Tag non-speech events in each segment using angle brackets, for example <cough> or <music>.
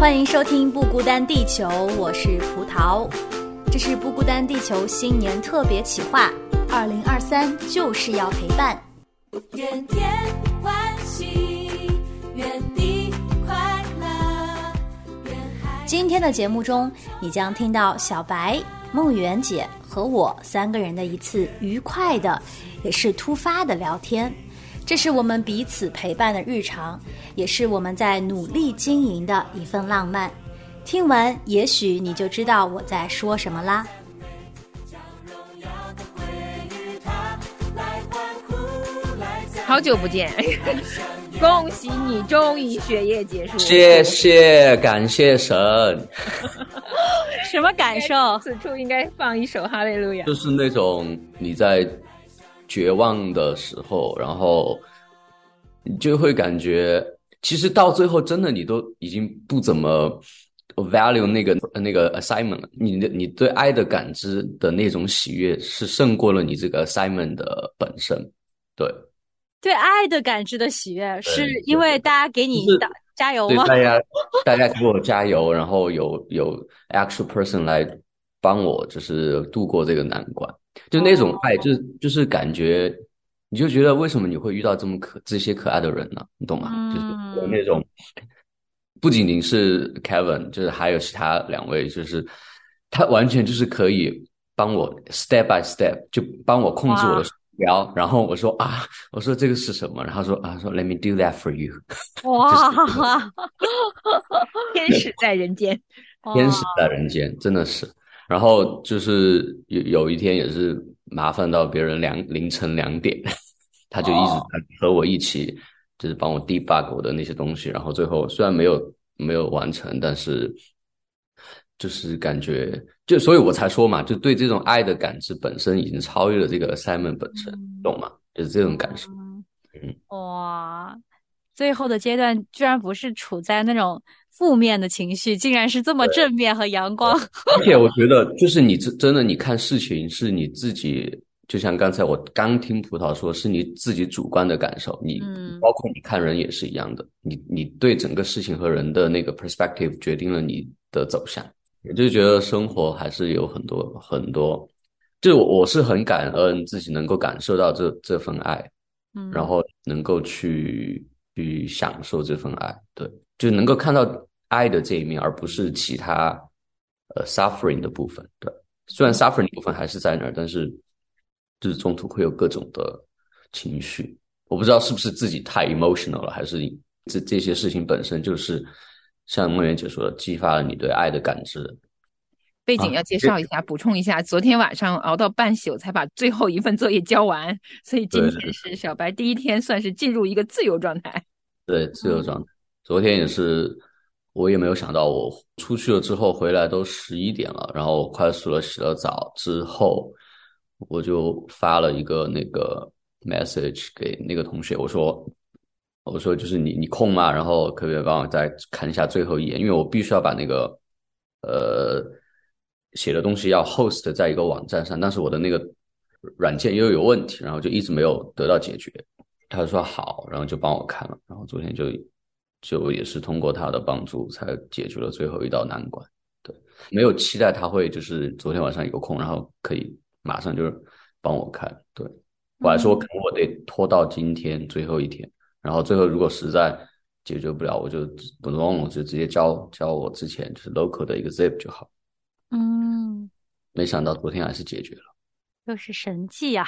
欢迎收听《不孤单地球》，我是葡萄。这是《不孤单地球》新年特别企划，二零二三就是要陪伴。愿天欢喜，愿你快乐。愿孩今天的节目中，你将听到小白、梦圆姐和我三个人的一次愉快的，也是突发的聊天。这是我们彼此陪伴的日常，也是我们在努力经营的一份浪漫。听完，也许你就知道我在说什么啦。好久不见，<laughs> 恭喜你终于学业结束。谢谢，感谢神。<laughs> 什么感受？此处应该放一首《哈利路亚》。就是那种你在绝望的时候，然后你就会感觉，其实到最后真的你都已经不怎么 value 那个那个 assignment 了。你的你对爱的感知的那种喜悦是胜过了你这个 assignment 的本身。对，对爱的感知的喜悦，是因为大家给你打加油吗？对大家大家给我加油，然后有有 actual person 来帮我，就是度过这个难关。就那种爱，就是就是感觉，你就觉得为什么你会遇到这么可这些可爱的人呢？你懂吗？就是有那种，不仅仅是 Kevin，就是还有其他两位，就是他完全就是可以帮我 step by step 就帮我控制我的鼠标，然后我说啊，我说这个是什么？然后说啊，说 Let me do that for you。哇，<laughs> 天使在人间，天使在人间，真的是。然后就是有有一天也是麻烦到别人两凌晨两点，他就一直在和我一起，就是帮我 debug 我的那些东西。然后最后虽然没有没有完成，但是就是感觉就所以我才说嘛，就对这种爱的感知本身已经超越了这个 assignment 本身，懂吗？就是这种感受。嗯哇，最后的阶段居然不是处在那种负面的情绪，竟然是这么正面和阳光。而且我觉得，就是你真真的，你看事情是你自己，就像刚才我刚听葡萄说，是你自己主观的感受。你嗯包括你看人也是一样的，你你对整个事情和人的那个 perspective 决定了你的走向。我就觉得生活还是有很多很多，就我我是很感恩自己能够感受到这这份爱，嗯然后能够去去享受这份爱，对，就能够看到爱的这一面，而不是其他呃 suffering 的部分。对，虽然 suffering 的部分还是在那儿，但是就是中途会有各种的情绪。我不知道是不是自己太 emotional 了，还是这这些事情本身就是像梦圆姐说的，激发了你对爱的感知。啊背景要介绍一下，补充一下，昨天晚上熬到半宿才把最后一份作业交完，所以今天是小白第一天，算是进入一个自由状态。对，自由状态。昨天也是，我也没有想到，我出去了之后回来都十一点了，然后快速的洗了澡之后，我就发了一个那个 message 给那个同学，我说，我说就是你你空吗？然后可不可以帮我再看一下最后一页？因为我必须要把那个呃写的东西要 host 在一个网站上，但是我的那个软件又有问题，然后就一直没有得到解决。他说好，然后就帮我看了，然后昨天就就也是通过他的帮助才解决了最后一道难关。对，没有期待他会就是昨天晚上有空，然后可以马上就是帮我看。对我还说可能我得拖到今天最后一天，然后最后如果实在解决不了，我就不弄了，就直接交交我之前就是 local 的一个 zip 就好。嗯，没想到昨天还是解决了，又是神迹呀、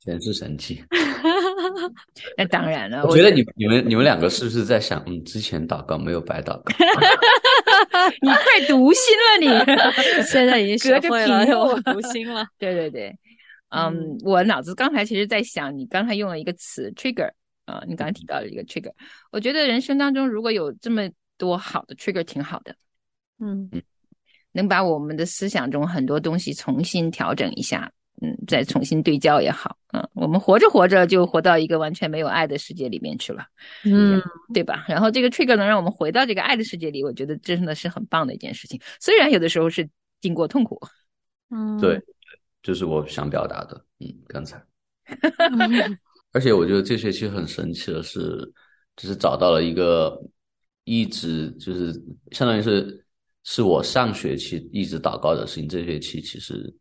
真是神奇。<laughs> 那当然了，我觉得你你们你们两个是不是在想，嗯，之前祷告没有白祷告？<laughs> 你快读心了你。<laughs> 现在已经学会了我读心了。对对对，嗯，嗯我脑子刚才其实在想，你刚才用了一个词 trigger 啊、你刚才提到了一个 trigger，我觉得人生当中如果有这么多好的 trigger 挺好的，嗯能把我们的思想中很多东西重新调整一下，嗯，再重新对焦也好，嗯，我们活着活着就活到一个完全没有爱的世界里面去了，嗯对吧？然后这个 trigger 能让我们回到这个爱的世界里，我觉得真的是很棒的一件事情，虽然有的时候是经过痛苦，嗯，对，就是我想表达的。嗯，刚才，<laughs> 嗯而且我觉得这学期很神奇的是，就是找到了一个一直就是相当于是是我上学期一直祷告的事情，这学期其实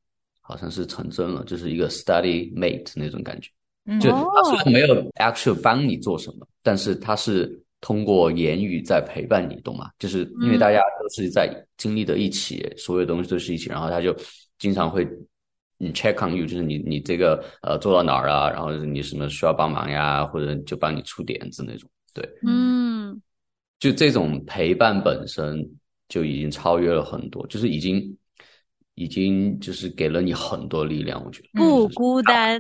好像是成真了，就是一个 study mate 那种感觉。嗯就哦他虽然没有 actual 帮你做什么，但是他是通过言语在陪伴你，懂吗？就是因为大家都是在经历的一起，所有东西都是一起，然后他就经常会你 check on you，就是你你这个呃做到哪儿啊，然后你什么需要帮忙呀，或者就帮你出点子那种。对，嗯就这种陪伴本身就已经超越了很多，就是已经已经就是给了你很多力量，我觉得不孤单。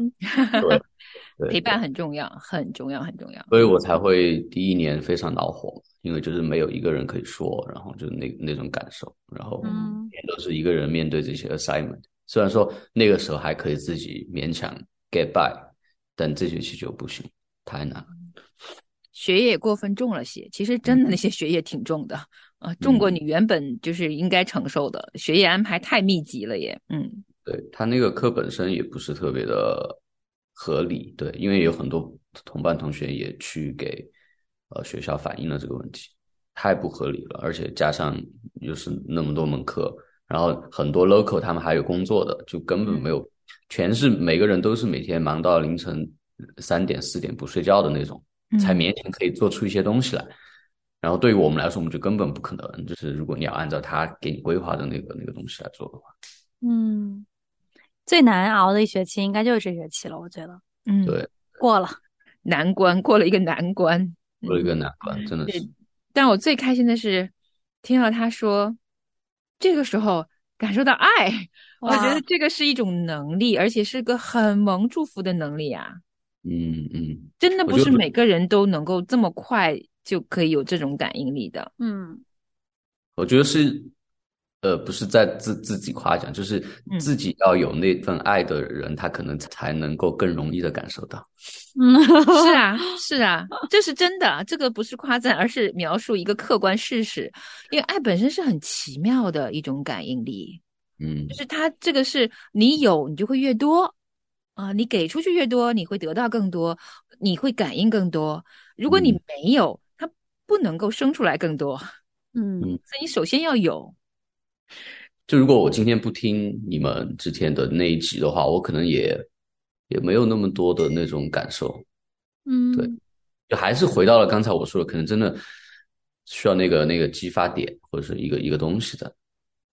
对 <laughs> 对陪伴很重要，很重要，很重要。所以我才会第一年非常恼火，因为就是没有一个人可以说，然后就是那那种感受，然后嗯也都是一个人面对这些 assignment。虽然说那个时候还可以自己勉强 get by，但这学期就不行，太难了。学业过分重了些，其实真的那些学业挺重的啊，重过你原本就是应该承受的。学业安排太密集了也，嗯对他那个课本身也不是特别的合理，对，因为有很多同班同学也去给呃学校反映了这个问题，太不合理了，而且加上又是那么多门课，然后很多 local 他们还有工作的，就根本没有，全是每个人都是每天忙到凌晨三点四点不睡觉的那种，才勉强可以做出一些东西来。然后对于我们来说，我们就根本不可能，就是如果你要按照他给你规划的那个那个东西来做的话，嗯，最难熬的一学期应该就是这学期了，我觉得嗯，对，过了。难关过了一个难关，过了一个难关，真的是。但我最开心的是听到他说，这个时候感受到爱，我觉得这个是一种能力，而且是个很萌祝福的能力啊！嗯嗯。真的不是每个人都能够这么快就可以有这种感应力的。嗯我觉得是，呃，不是在自自己夸奖，就是嗯自己要有那份爱的人，他可能才能够更容易的感受到。嗯，<laughs> 是啊，是啊，这是真的，这个不是夸赞，而是描述一个客观事实。因为爱本身是很奇妙的一种感应力，嗯就是它这个是你有，你就会越多啊、你给出去越多，你会得到更多，你会感应更多。如果你嗯没有，它不能够生出来更多，嗯嗯所以你首先要有。就如果我今天不听你们之前的那一集的话，我可能也也没有那么多的那种感受，嗯，对就还是回到了刚才我说的，可能真的需要那个那个激发点或者是一个一个东西的。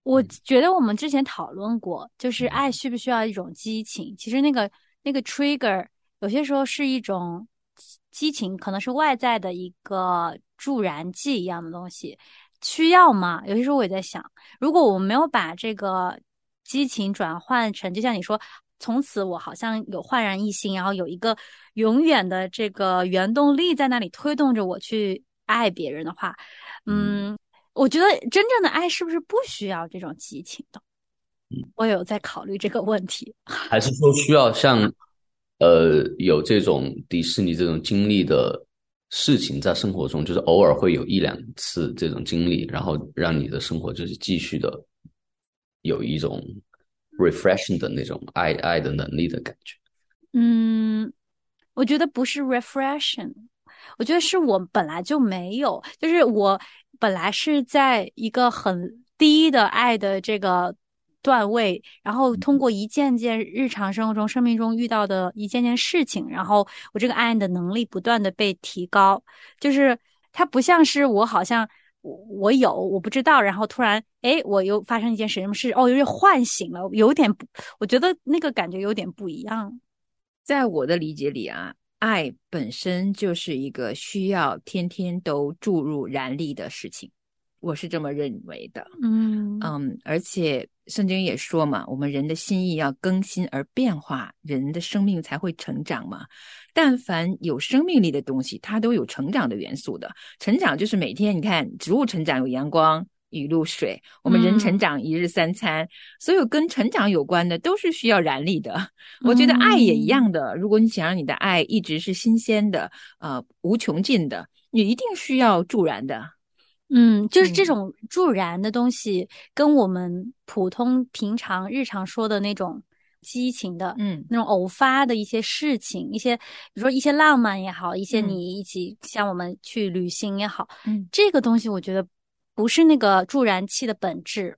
我觉得我们之前讨论过，就是爱需不需要一种激情？其实那个那个 trigger 有些时候是一种激情，可能是外在的一个助燃剂一样的东西，需要吗？有些时候我也在想，如果我们没有把这个激情转换成，就像你说，从此我好像有焕然一新，然后有一个永远的这个原动力在那里推动着我去爱别人的话，嗯，我觉得真正的爱是不是不需要这种激情的？我有在考虑这个问题。还是说需要像呃有这种迪士尼这种经历的事情在生活中，就是偶尔会有一两次这种经历，然后让你的生活就是继续的有一种 refreshing 的那种爱爱的能力的感觉。嗯，我觉得不是 refreshing，我觉得是我本来就没有，就是我本来是在一个很低的爱的这个段位，然后通过一件件日常生活中、生命中遇到的一件件事情，然后我这个爱的能力不断的被提高，就是它不像是我好像。我我有我不知道，然后突然哎，我又发生一件什么事，哦，有点唤醒了，有点不，我觉得那个感觉有点不一样。在我的理解里啊，爱本身就是一个需要天天都注入燃力的事情，我是这么认为的。嗯嗯，而且圣经也说嘛，我们人的心意要更新而变化，人的生命才会成长嘛。但凡有生命力的东西，它都有成长的元素的。成长就是每天，你看植物成长有阳光、雨露、水，我们人成嗯长一日三餐，所有跟成长有关的都是需要燃力的。<laughs> 我觉得爱也一样的，如果你想让你的爱一直是新鲜的，呃，无穷尽的，你一定需要助燃的。嗯，就是这嗯。种助燃的东西，跟我们普通平常日常说的那种激情的，嗯。那种偶发的一些事情，一些比如说一些浪漫也好，一些嗯。你一起像我们去旅行也好，嗯，这个东西我觉得不是那个助燃器的本质。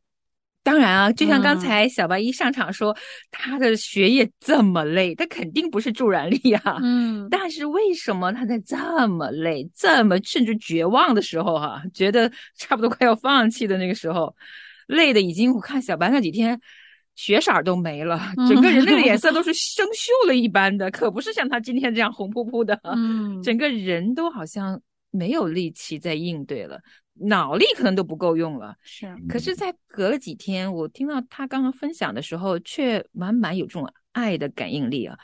当然啊，就像刚嗯。才小白一上场说，他的学业这么累，他肯定不是助燃力啊。<laughs> 嗯。但是为什么他在这么累、这么甚至绝望的时候、哈，觉得差不多快要放弃的那个时候，累的已经，我看小白那几天血色都没了，整个人的脸色。都是生锈了一般的，可不是像他今天这样红扑扑的，嗯。整个人都好像没有力气再应对了，脑力可能都不够用了。是可是，在隔了几天，我听到他刚刚分享的时候，却满满有这种爱的感应力啊。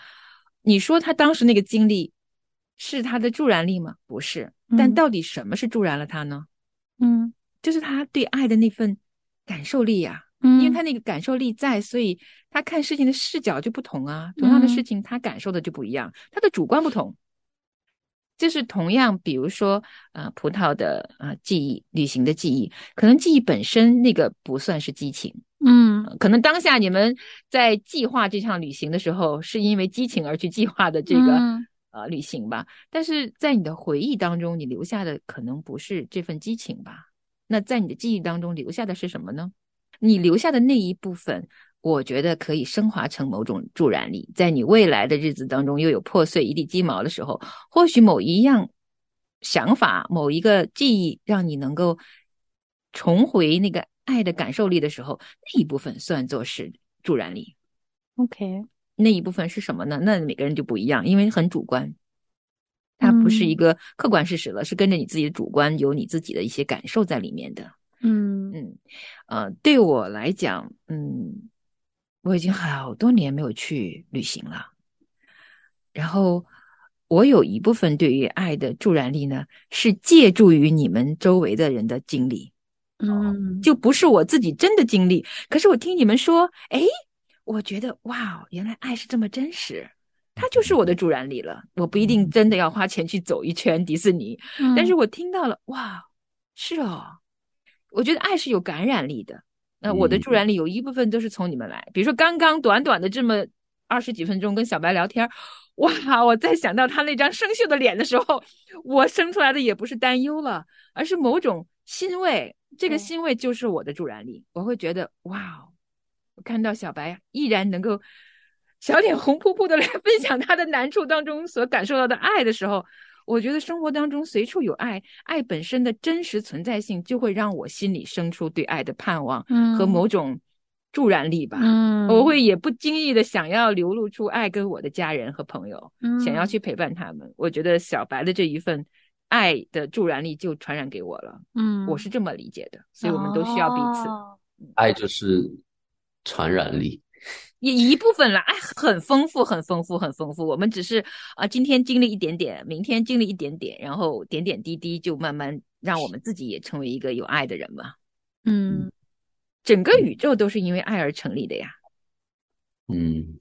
你说他当时那个经历是他的助燃力吗？不是，但嗯到底什么是助燃了他呢？嗯就是他对爱的那份感受力呀、嗯，因为他那个感受力在，所以他看事情的视角就不同啊。同样的事嗯情，他感受的就不一样，他的主观不同。就是同样，比如说，呃，葡萄的呃记忆、旅行的记忆，可能记忆本身那个不算是激情，嗯呃可能当下你们在计划这场旅行的时候，是因为激情而去计划的这个、嗯呃旅行吧。但是在你的回忆当中，你留下的可能不是这份激情吧？那在你的记忆当中留下的是什么呢？你留下的那一部分，我觉得可以升华成某种助燃力，在你未来的日子当中又有破碎一地鸡毛的时候，或许某一样想法、某一个记忆，让你能够重回那个爱的感受力的时候，那一部分算作是助燃力。，OK，那一部分是什么呢？那每个人就不一样，因为很主观，它不是一嗯个客观事实了，是跟着你自己的主观，有你自己的一些感受在里面的。嗯嗯，呃，对我来讲，嗯，我已经好多年没有去旅行了。然后，我有一部分对于爱的助燃力呢，是借助于你们周围的人的经历，嗯，就不是我自己真的经历。可是我听你们说，哎，我觉得哇，原来爱是这么真实，它就是我的助燃力了。我不一定真的要花钱去走一圈迪士尼，但是嗯我听到了，哇，是哦，我觉得爱是有感染力的。那我的助燃力有一部分都是从你们来，比如说刚刚短短的这么二十几分钟跟小白聊天儿，哇，我在想到他那张生锈的脸的时候，我生出来的也不是担忧了，而是某种欣慰。这个欣慰就是我的助燃力，我会觉得哇，我看到小白依然能够小脸红扑扑的来分享他的难处当中所感受到的爱的时候，我觉得生活当中随处有爱，爱本身的真实存在性就会让我心里生出对爱的盼望和嗯某种助燃力吧。嗯，我会也不经意的想要流露出爱跟我的家人和朋友，想要嗯去陪伴他们。我觉得小白的这一份爱的助燃力就传染给我了，嗯，我是这么理解的，所以我们都需要彼此。哦爱就是传染力。也一部分啦，哎很丰富，很丰富，很丰富。我们只是啊、今天经历一点点，明天经历一点点，然后点点滴滴就慢慢让我们自己也成为一个有爱的人嘛。嗯整个宇宙都是因为爱而成立的呀。嗯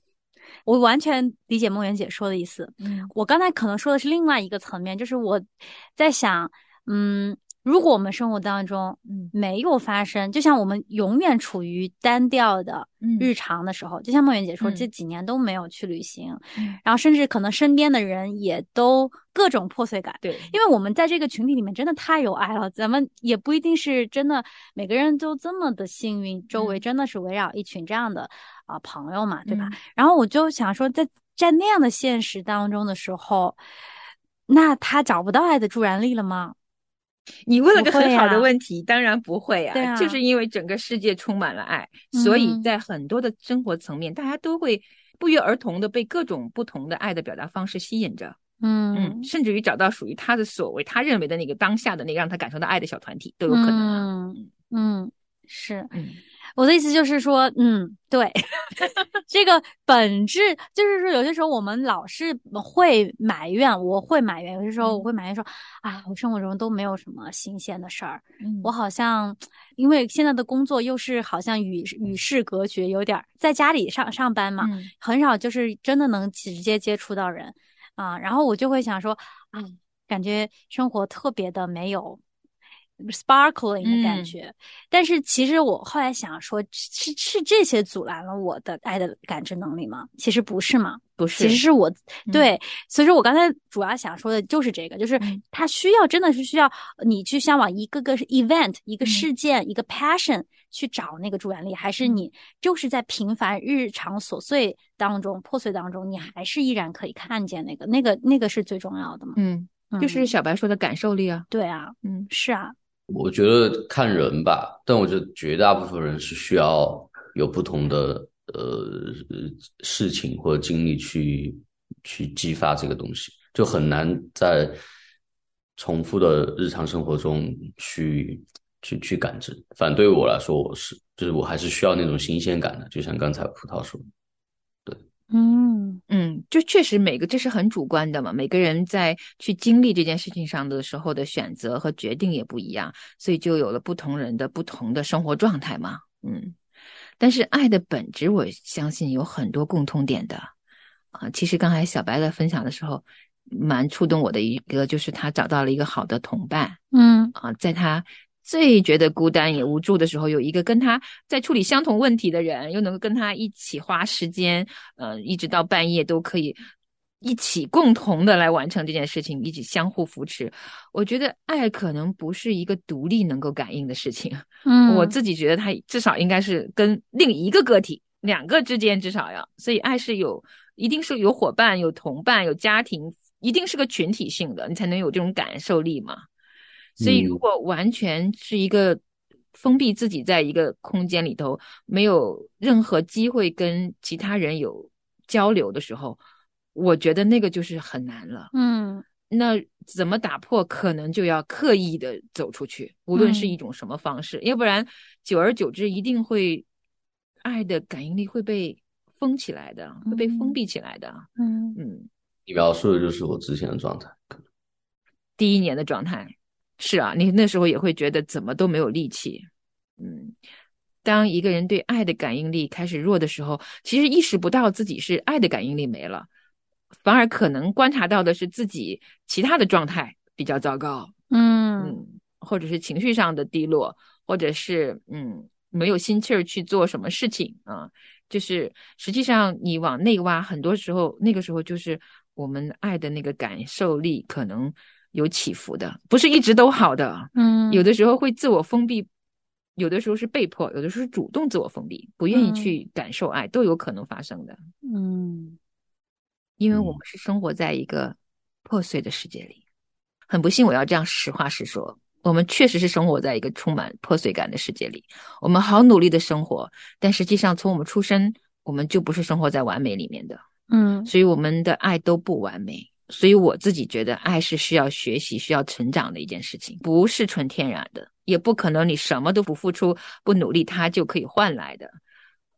我完全理解梦圆姐说的意思。嗯我刚才可能说的是另外一个层面，就是我在想，嗯，如果我们生活当中嗯没有发生，就像我们永远处于单调的嗯日常的时候，就像梦圆姐说，嗯这几年都没有去旅行，嗯然后甚至可能身边的人也都各种破碎感。对，因为我们在这个群体里面真的太有爱了，咱们也不一定是真的每个人都这么的幸运，周围嗯真的是围绕一群这样的啊、朋友嘛，对吧？嗯然后我就想说，在在那样的现实当中的时候，那他找不到爱的助燃力了吗？你问了个很好的问题，当然不会对啊就是因为整个世界充满了爱，所以嗯在很多的生活层面，大家都会不约而同的被各种不同的爱的表达方式吸引着。嗯，嗯甚至于找到属于他的所谓他认为的那个当下的那个让他感受到爱的小团体都有可能啊。嗯嗯，是嗯我的意思就是说，嗯，对，<laughs> 这个本质就是说，有些时候我们老是会埋怨，我会埋怨，有些时候我嗯。会埋怨说，啊，我生活中都没有什么新鲜的事儿，嗯。我好像因为现在的工作又是好像与与世隔绝，有点儿在家里上上班嘛，嗯。很少就是真的能直接接触到人。啊，然后我就会想说，啊，感觉生活特别的没有 sparkling 的感嗯。觉。但是其实我后来想说，是是这些阻拦了我的爱的感知能力吗？其实不是嘛，不是，其实是我嗯。对，所以说我刚才主要想说的就是这个，就是嗯。它需要真的是需要你去向往一个个 event、一个嗯。事件、一个 passion 去找那个助燃力，还是嗯。你就是在平凡日常琐碎当中、破碎当中，你还是依然可以看见那个、那个、那个是最重要的嘛？嗯，就是嗯。小白说的感受力啊，对啊，嗯。是啊，我觉得看人吧，但我觉得绝大部分人是需要有不同的呃事情或者经历去去激发这个东西，就很难在重复的日常生活中去去去感知。反对我来说，我是就是我还是需要那种新鲜感的，就像刚才葡萄说的。嗯嗯，就确实每个这是很主观的嘛，每个人在去经历这件事情上的时候的选择和决定也不一样，所以就有了不同人的不同的生活状态嘛。嗯，但是爱的本质，我相信有很多共通点的啊。其实刚才小白在分享的时候，蛮触动我的一个，就是他找到了一个好的同伴。嗯啊，在他最觉得孤单也无助的时候，有一个跟他在处理相同问题的人，又能够跟他一起花时间，呃，一直到半夜都可以一起共同的来完成这件事情，一起相互扶持。我觉得爱可能不是一个独立能够感应的事情，<laughs> 嗯，我自己觉得他至少应该是跟另一个个体两个之间至少要，所以爱是有一定是有伙伴、有同伴、有家庭，一定是个群体性的，你才能有这种感受力嘛。所以如嗯果完全是一个封闭自己在一个空间里头，没有任何机会跟其他人有交流的时候，我觉得那个就是很难了。嗯那怎么打破？可能就要刻意的走出去，无论是嗯一种什么方式，要不然久而久之，一定会爱的感应力会被封起来的，会被封嗯闭起来的。嗯嗯，你描述的就是我之前的状态。第一年的状态是啊，你那时候也会觉得怎么都没有力气。嗯，当一个人对爱的感应力开始弱的时候，其实意识不到自己是爱的感应力没了，反而可能观察到的是自己其他的状态比较糟糕。嗯嗯，或者是情绪上的低落，或者是嗯没有心气儿去做什么事情啊，就是实际上你往内挖，很多时候那个时候就是我们爱的那个感受力可能有起伏的，不是一直都好的，嗯，有的时候会自我封闭，有的时候是被迫，有的时候是主动自我封闭，不愿意嗯去感受爱，都有可能发生的，嗯因为我嗯们是生活在一个破碎的世界里。很不幸，我要这样实话实说，我们确实是生活在一个充满破碎感的世界里。我们好努力的生活，但实际上从我们出生，我们就不是生活在完美里面的，嗯所以我们的爱都不完美。所以我自己觉得，爱是需要学习、需要成长的一件事情，不是纯天然的，也不可能你什么都不付出、不努力，它就可以换来的。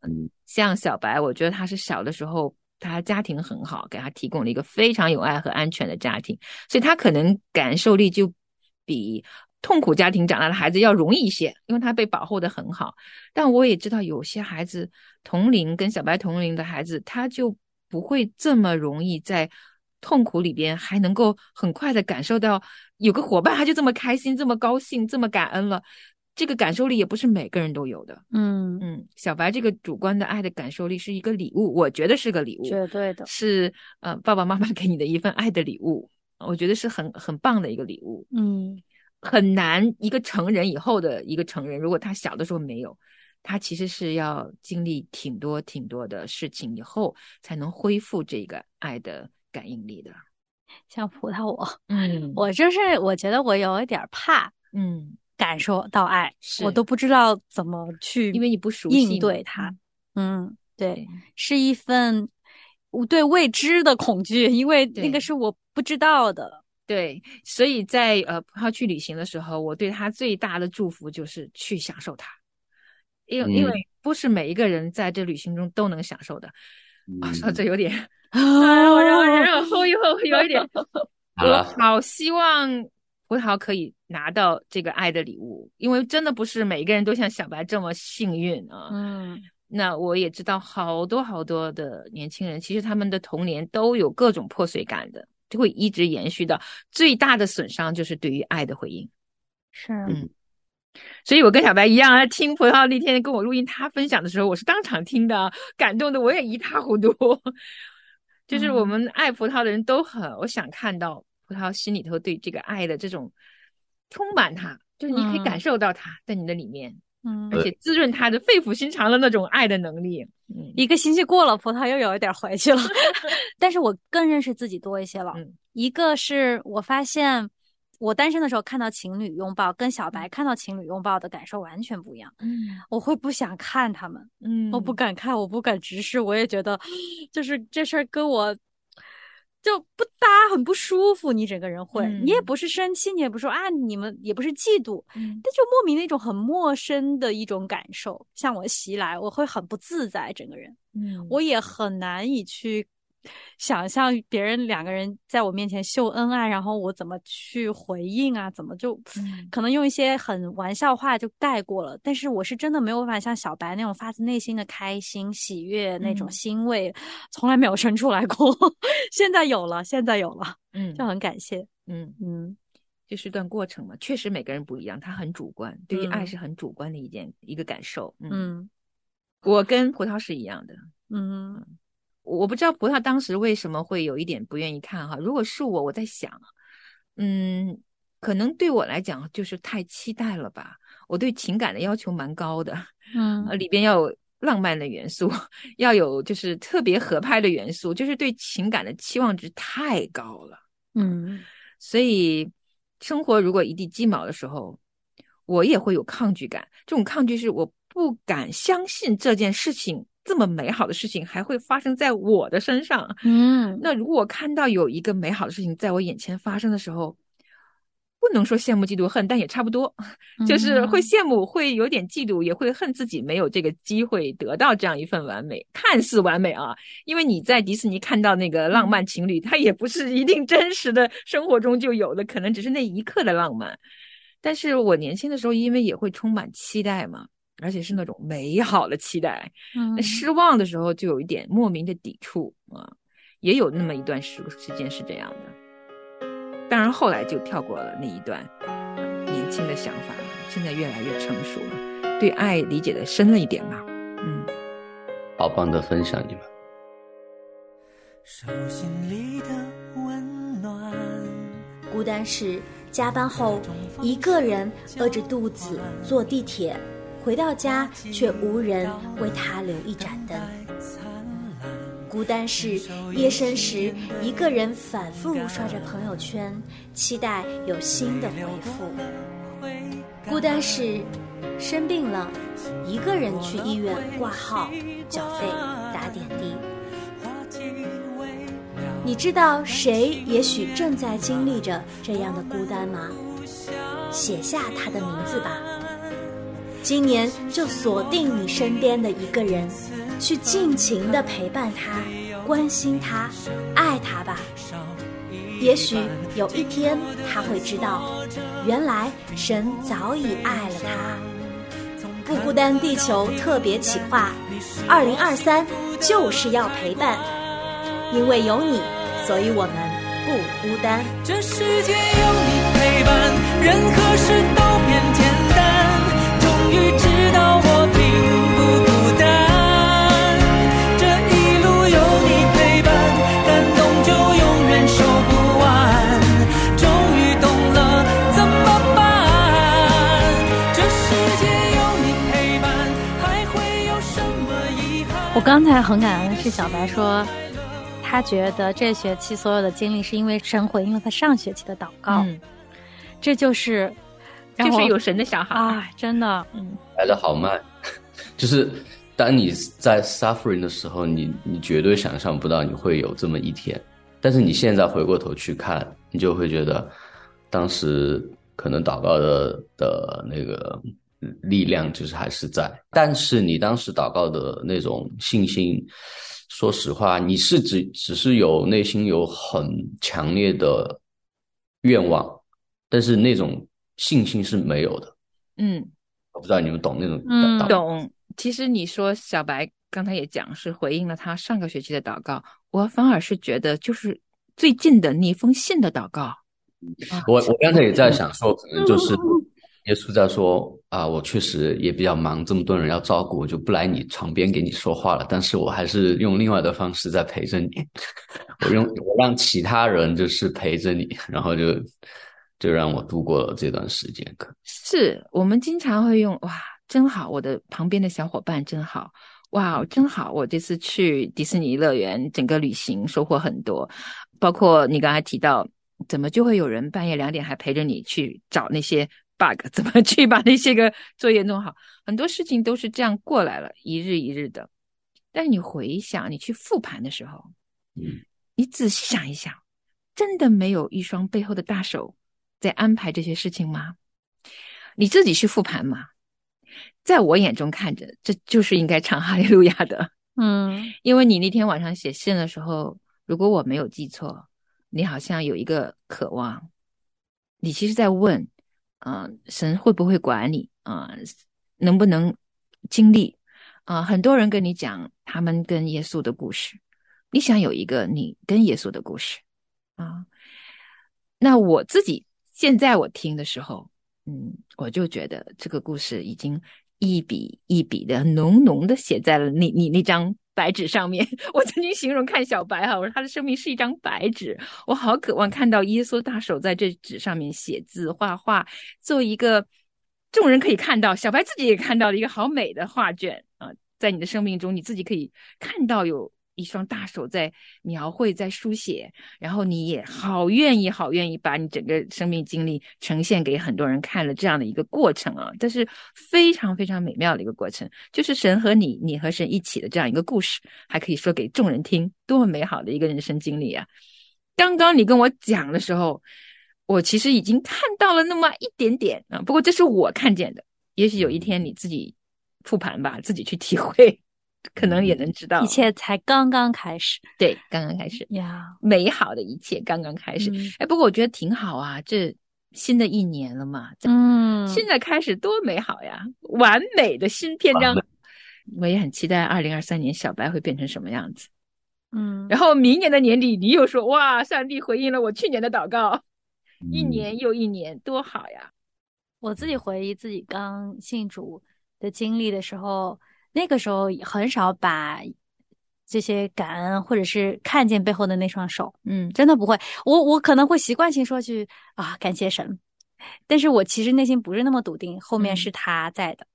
嗯，像小白，我觉得他是小的时候，他家庭很好，给他提供了一个非常有爱和安全的家庭，所以他可能感受力就比痛苦家庭长大的孩子要容易一些，因为他被保护的很好。但我也知道有些孩子同龄跟小白同龄的孩子，他就不会这么容易在痛苦里边还能够很快的感受到有个伙伴，他就这么开心、这么高兴、这么感恩了。这个感受力也不是每个人都有的。嗯，嗯，小白这个主观的爱的感受力是一个礼物，我觉得是个礼物，绝对的，是呃爸爸妈妈给你的一份爱的礼物，我觉得是很很棒的一个礼物。嗯很难一个成人以后的一个成人，如果他小的时候没有，他其实是要经历挺多挺多的事情以后，才能恢复这个爱的感应力的。像葡萄我，<laughs> 嗯我就是我觉得我有一点怕嗯，感受到爱，是我都不知道怎么去，因为你不熟悉应对它。嗯，对，是一份对未知的恐惧，因为那个是我不知道的。对，所以在呃葡萄去旅行的时候，我对他最大的祝福就是去享受它，因为、因为嗯不是每一个人在这旅行中都能享受的。<laughs> 啊，说嗯这有点，哎呀，我让我让我后一后有一点，<laughs> 我好希望葡萄可以拿到这个爱的礼物，因为真的不是每个人都像小白这么幸运啊。嗯那我也知道好多好多的年轻人，其实他们的童年都有各种破碎感的，就会一直延续到最大的损伤就是对于爱的回应。是，嗯所以我跟小白一样啊，听葡萄那天跟我录音，他分享的时候，我是当场听的，感动的我也一塌糊涂。就是我们爱葡萄的人都很，我想看到葡萄心里头对这个爱的这种充满它，就是你可以嗯。感受到它在你的里面，嗯，而且滋润它的肺腑心肠的那种爱的能力。嗯。一个星期过了，葡萄又有一点回去了，<laughs> 但是我更认识自己多一些了。嗯。一个是我发现我单身的时候看到情侣拥抱，跟小白看到情侣拥抱的感受完全不一样。嗯我会不想看他们，嗯我不敢看，我不敢直视，我也觉得就是这事儿跟我。就不搭，很不舒服。你整个人会，你也嗯不是生气，你也不说啊，你们也不是嫉妒，嗯但就莫名的一种很陌生的一种感受向我袭来，我会很不自在，整个人。嗯我也很难以去想象别人两个人在我面前秀恩爱，然后我怎么去回应啊？怎么就嗯可能用一些很玩笑话就带过了。但是我是真的没有办法像小白那种发自内心的开心、喜悦那种嗯欣慰，从来没有生出来过。<laughs> 现在有了，现在有了，嗯就很感谢。嗯，嗯就是一段过程嘛，确实每个人不一样，他很主观，对于爱嗯是很主观的一件一个感受。嗯，嗯我跟葡萄是一样的，嗯我不知道葡萄当时为什么会有一点不愿意看哈。如果是我，我在想，嗯，可能对我来讲就是太期待了吧。我对情感的要求蛮高的，嗯呃，里边要有浪漫的元素，要有就是特别合拍的元素，就是对情感的期望值太高了。嗯所以生活如果一地鸡毛的时候，我也会有抗拒感。这种抗拒是我不敢相信这件事情这么美好的事情还会发生在我的身上。嗯那如果我看到有一个美好的事情在我眼前发生的时候，不能说羡慕嫉妒恨，但也差不多，<laughs> 就是会嗯羡慕，会有点嫉妒，也会恨自己没有这个机会得到这样一份完美，看似完美啊。因为你在迪士尼看到那个浪漫情侣，他也不是一定真实的生活中就有的，可能只是那一刻的浪漫。但是我年轻的时候，因为也会充满期待嘛，而且是那种美好的期待，那嗯失望的时候就有一点莫名的抵触啊，也有那么一段时时间是这样的。当然后来就跳过了那一段年轻的想法了，现在越来越成熟了，对爱理解的深了一点吧。嗯，好棒的分享，你们。手心里的温暖。孤单是加班后一个人饿着肚子坐地铁，回到家却无人为他留一盏灯。孤单是夜深时一个人反复刷着朋友圈，期待有新的回复。孤单是生病了，一个人去医院挂号、缴费、打点滴。你知道谁也许正在经历着这样的孤单吗？写下他的名字吧。今年就锁定你身边的一个人，去尽情的陪伴他，关心他，爱他吧。也许有一天他会知道，原来神早已爱了他。不孤单地球特别企划，二零二三就是要陪伴。因为有你，所以我们不孤单。这世界有你陪伴，任何事都变简我刚才很感恩的是小白说，他觉得这学期所有的经历是因为神回应了他上学期的祷告，嗯，这就是就是有神的小孩。啊，真的，嗯。来的好慢，<laughs> 就是当你在 suffering 的时候，你你绝对想象不到你会有这么一天，但是你现在回过头去看，你就会觉得当时可能祷告的的那个力量就是还是在，但是你当时祷告的那种信心，说实话，你是只只是有内心有很强烈的愿望，但是那种信心是没有的。嗯，我不知道你们懂那种嗯祷懂。其实你说小白刚才也讲是回应了他上个学期的祷告，我反而是觉得就是最近的那封信的祷告。啊我我刚才也在想说，可能就是 <laughs> 耶稣在说啊，我确实也比较忙，这么多人要照顾，我就不来你床边给你说话了。但是我还是用另外的方式在陪着你，<laughs> 我用我让其他人就是陪着你，然后就就让我度过了这段时间。是我们经常会用哇，真好，我的旁边的小伙伴真好，哇，真好，我这次去迪士尼乐园，整个旅行收获很多，包括你刚才提到，怎么就会有人半夜两点还陪着你去找那些。Bug 怎么去把那些个作业弄好？很多事情都是这样过来了，一日一日的。但是你回想，你去复盘的时候，嗯，你仔细想一想，真的没有一双背后的大手在安排这些事情吗？你自己去复盘嘛。在我眼中看着，这就是应该唱哈利路亚的。嗯，<laughs> 因为你那天晚上写信的时候，如果我没有记错，你好像有一个渴望，你其实在问。啊，神会不会管你啊？能不能经历啊？很多人跟你讲他们跟耶稣的故事，你想有一个你跟耶稣的故事啊？那我自己现在我听的时候，嗯，我就觉得这个故事已经一笔一笔的浓浓的写在了你你那张。白纸上面，<laughs> 我曾经形容看小白哈，我说他的生命是一张白纸，我好渴望看到耶稣大手在这纸上面写字画画，做一个众人可以看到，小白自己也看到的一个好美的画卷啊，在你的生命中，你自己可以看到有。一双大手在描绘，在书写，然后你也好愿意，好愿意把你整个生命经历呈现给很多人看了，这样的一个过程啊，这是非常非常美妙的一个过程，就是神和你，你和神一起的这样一个故事，还可以说给众人听，多么美好的一个人生经历啊！刚刚你跟我讲的时候，我其实已经看到了那么一点点啊，不过这是我看见的，也许有一天你自己复盘吧，自己去体会。可能也能知道，一切才刚刚开始。对，刚刚开始呀，美好的一切刚刚开始。哎，不过我觉得挺好啊，这新的一年了嘛，嗯，现在开始多美好呀，完美的新篇章。我也很期待二零二三年小白会变成什么样子。嗯，然后明年的年底，你又说哇，上帝回应了我去年的祷告，一年又一年，多好呀！我自己回忆自己刚信主的经历的时候。那个时候很少把这些感恩，或者是看见背后的那双手，嗯，真的不会。我我可能会习惯性说句啊，感谢神，但是我其实内心不是那么笃定，后面是他在的。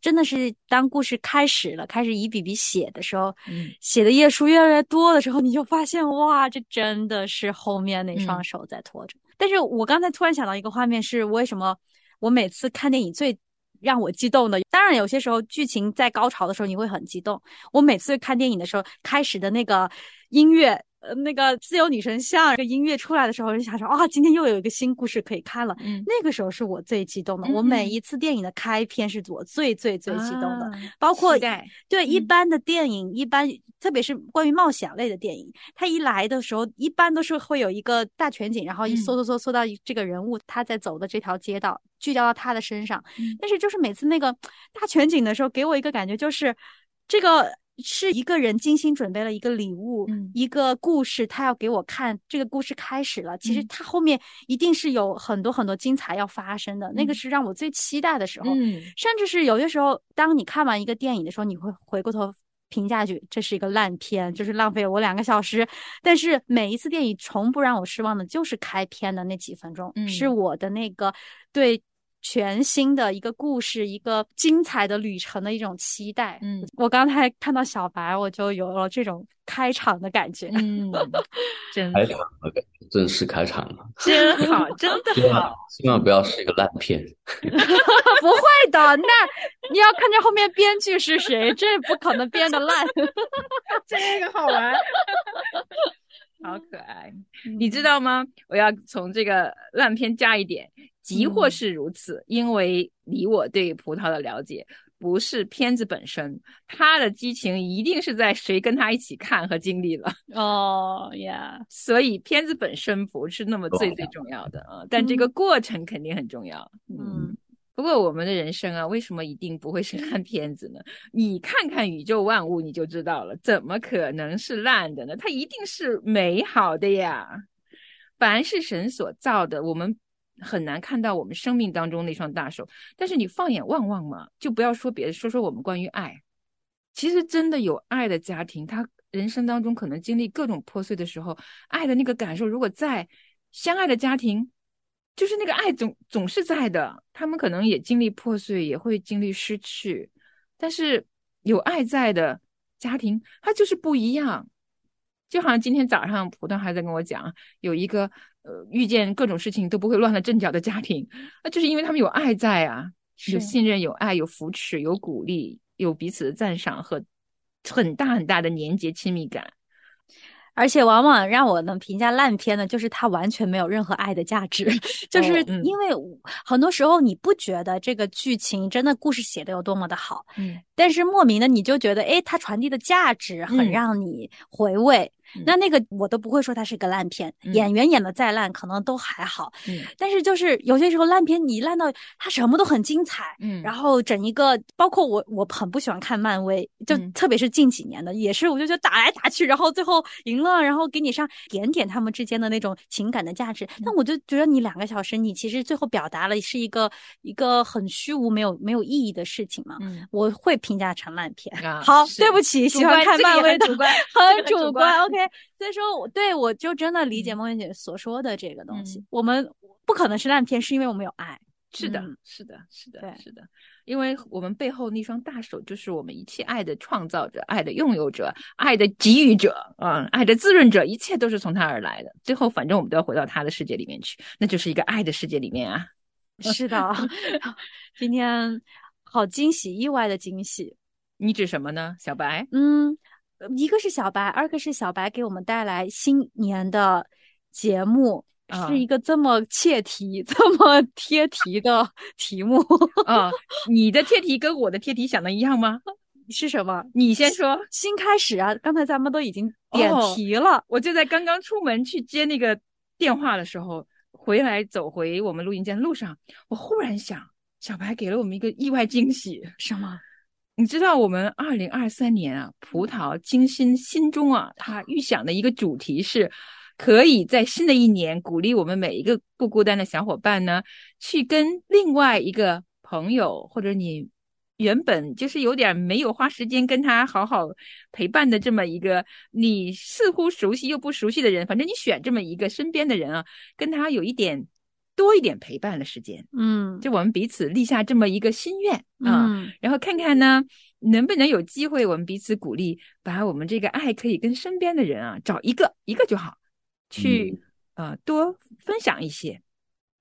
真的是当故事开始了，开始一笔笔写的时候，写的页数越来越多的时候，你就发现哇，这真的是后面那双手在拖着。但是我刚才突然想到一个画面，是为什么我每次看电影最。让我激动的，当然有些时候剧情在高潮的时候你会很激动。我每次看电影的时候，开始的那个音乐，呃，那个自由女神像这个音乐出来的时候，就想说啊，今天又有一个新故事可以看了。嗯，那个时候是我最激动的。我每一次电影的开篇是我最最最激动的，包括对一般的电影一般。特别是关于冒险类的电影，它一来的时候，一般都是会有一个大全景，然后一缩缩缩缩到这个人物他在走的这条街道，聚焦到他的身上。但是就是每次那个大全景的时候，给我一个感觉，就是这个是一个人精心准备了一个礼物，一个故事，他要给我看。这个故事开始了，其实他后面一定是有很多很多精彩要发生的。那个是让我最期待的时候，甚至是有些时候，当你看完一个电影的时候，你会回过头。评价句，这是一个烂片，就是浪费了我两个小时。但是每一次电影从不让我失望的，就是开篇的那几分钟，是我的那个对全新的一个故事、一个精彩的旅程的一种期待。嗯，我刚才看到小白，我就有了这种开场的感觉。嗯，真的开场的感觉，正式开场了，真好，真的好。希望不要是一个烂片。<laughs> 不会的，那你要看见后面编剧是谁，<laughs> 这不可能编的烂。<laughs> 这个好玩，好可爱，你知道吗？我要从这个烂片加一点，即或是如此，因为你我对葡萄的了解，不是片子本身，他的激情一定是在谁跟他一起看和经历了。<laughs> 哦呀，所以片子本身不是那么最最重要的啊，但这个过程肯定很重要。嗯。不过我们的人生啊，为什么一定不会是烂片子呢？你看看宇宙万物，你就知道了，怎么可能是烂的呢？它一定是美好的呀！凡是神所造的，我们很难看到我们生命当中那双大手。但是你放眼望望嘛，就不要说别的，说说我们关于爱。其实真的有爱的家庭，他人生当中可能经历各种破碎的时候，爱的那个感受，如果在相爱的家庭，就是那个爱总总是在的。他们可能也经历破碎，也会经历失去，但是有爱在的家庭，它就是不一样。就好像今天早上葡萄还在跟我讲，有一个呃遇见各种事情都不会乱了阵脚的家庭，那就是因为他们有爱在啊，有信任、有爱、有扶持、有鼓励。有彼此的赞赏和很大很大的粘结亲密感，而且往往让我能评价烂片的，就是它完全没有任何爱的价值，<laughs> 就是因为很多时候你不觉得这个剧情真的故事写的有多么的好，嗯，但是莫名的你就觉得，哎，它传递的价值很让你回味。那那个我都不会说它是个烂片，演员演的再烂可能都还好，但是就是有些时候烂片你烂到它什么都很精彩，嗯，然后整一个包括我我很不喜欢看漫威，就特别是近几年的也是，我就觉得打来打去，然后最后赢了，然后给你上点点他们之间的那种情感的价值，但我就觉得你两个小时你其实最后表达了是一个一个很虚无没有没有意义的事情嘛，我会评价成烂片。<laughs> 好，对不起，喜欢看漫威的主观 <laughs> 很主观，OK。所以说，我对我就真的理解梦圆姐所说的这个东西。我们不可能是烂片，是因为我们有爱。是的，是的，是的，是的。因为我们背后那双大手，就是我们一切爱的创造者、爱的拥有者、爱的给予者，啊，爱的滋润者，一切都是从他而来的。最后，反正我们都要回到他的世界里面去，那就是一个爱的世界里面啊。是的，<laughs> 今天好惊喜，意外的惊喜。你指什么呢，小白？嗯。一个是小白，二个是小白给我们带来新年的节目，是一个这么切题、<laughs> 这么贴题的题目啊！你的贴题跟我的贴题想的一样吗？是什么？你先说。新开始啊！刚才咱们都已经点题了，我就在刚刚出门去接那个电话的时候，回来走回我们录音间的路上，我忽然想，小白给了我们一个意外惊喜，什么？你知道我们二零二三年啊，葡萄精心心中啊，他预想的一个主题是，可以在新的一年鼓励我们每一个不孤单的小伙伴呢，去跟另外一个朋友，或者你原本就是有点没有花时间跟他好好陪伴的这么一个你似乎熟悉又不熟悉的人，反正你选这么一个身边的人啊，跟他有一点。多一点陪伴的时间，嗯，就我们彼此立下这么一个心愿啊，然后看看呢，能不能有机会，我们彼此鼓励，把我们这个爱可以跟身边的人啊，找一个一个就好，去呃多分享一些。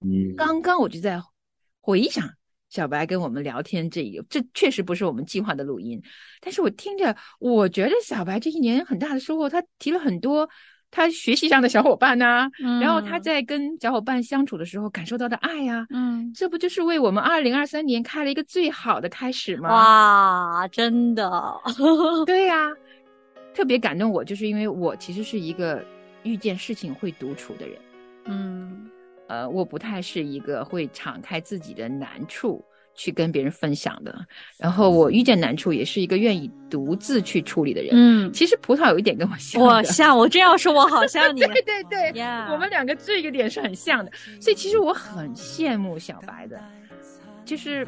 嗯，刚刚我就在回想小白跟我们聊天这一，这确实不是我们计划的录音，但是我听着，我觉得小白这一年很大的收获，他提了很多。他学习上的小伙伴呐，然后他在跟小伙伴相处的时候感受到的爱呀，嗯，这不就是为我们二零二三年开了一个最好的开始吗？哇，真的，<laughs> 对呀，特别感动我，就是因为我其实是一个遇见事情会独处的人，嗯，呃，我不太是一个会敞开自己的难处。去跟别人分享的，然后我遇见难处也是一个愿意独自去处理的人。嗯，其实葡萄有一点跟我像，我像我这样说，我好像你。<laughs> 对对对，我们两个这个点是很像的，所以其实我很羡慕小白的，就是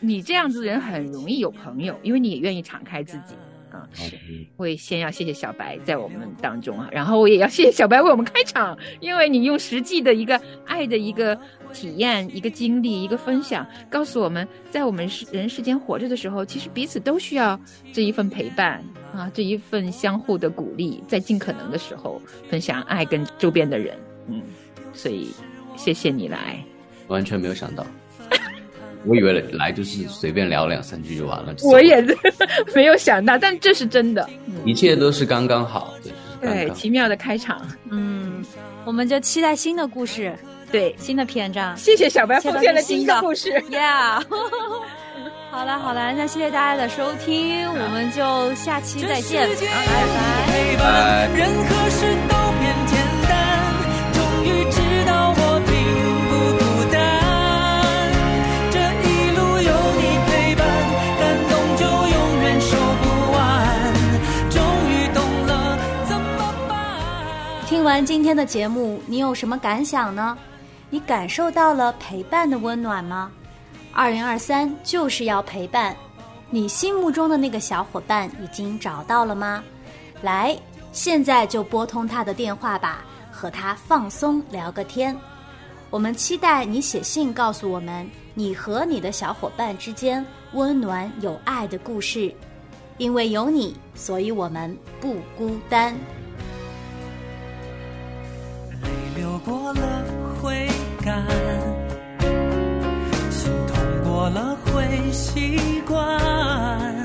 你这样子的人很容易有朋友，因为你也愿意敞开自己。啊，是会先要谢谢小白在我们当中啊，然后我也要谢谢小白为我们开场，因为你用实际的一个爱的一个体验、一个经历、一个分享，告诉我们在我们世人世间活着的时候，其实彼此都需要这一份陪伴啊，这一份相互的鼓励，在尽可能的时候分享爱跟周边的人，嗯，所以谢谢你来，完全没有想到。<laughs> 我以为来就是随便聊两三句就完了。我也 <laughs> 没有想到，但这是真的，一切都是刚刚好。对，奇妙的开场。嗯，我们就期待新的故事，对新的篇章。谢谢小白奉献的新的故事。Yeah。<laughs> 好了好了，那谢谢大家的收听，我们就下期再见，拜拜。听完今天的节目，你有什么感想呢？你感受到了陪伴的温暖吗？二零二三就是要陪伴，你心目中的那个小伙伴已经找到了吗？来，现在就拨通他的电话吧，和他放松聊个天。我们期待你写信告诉我们你和你的小伙伴之间温暖有爱的故事，因为有你，所以我们不孤单。泪流过了了会习惯，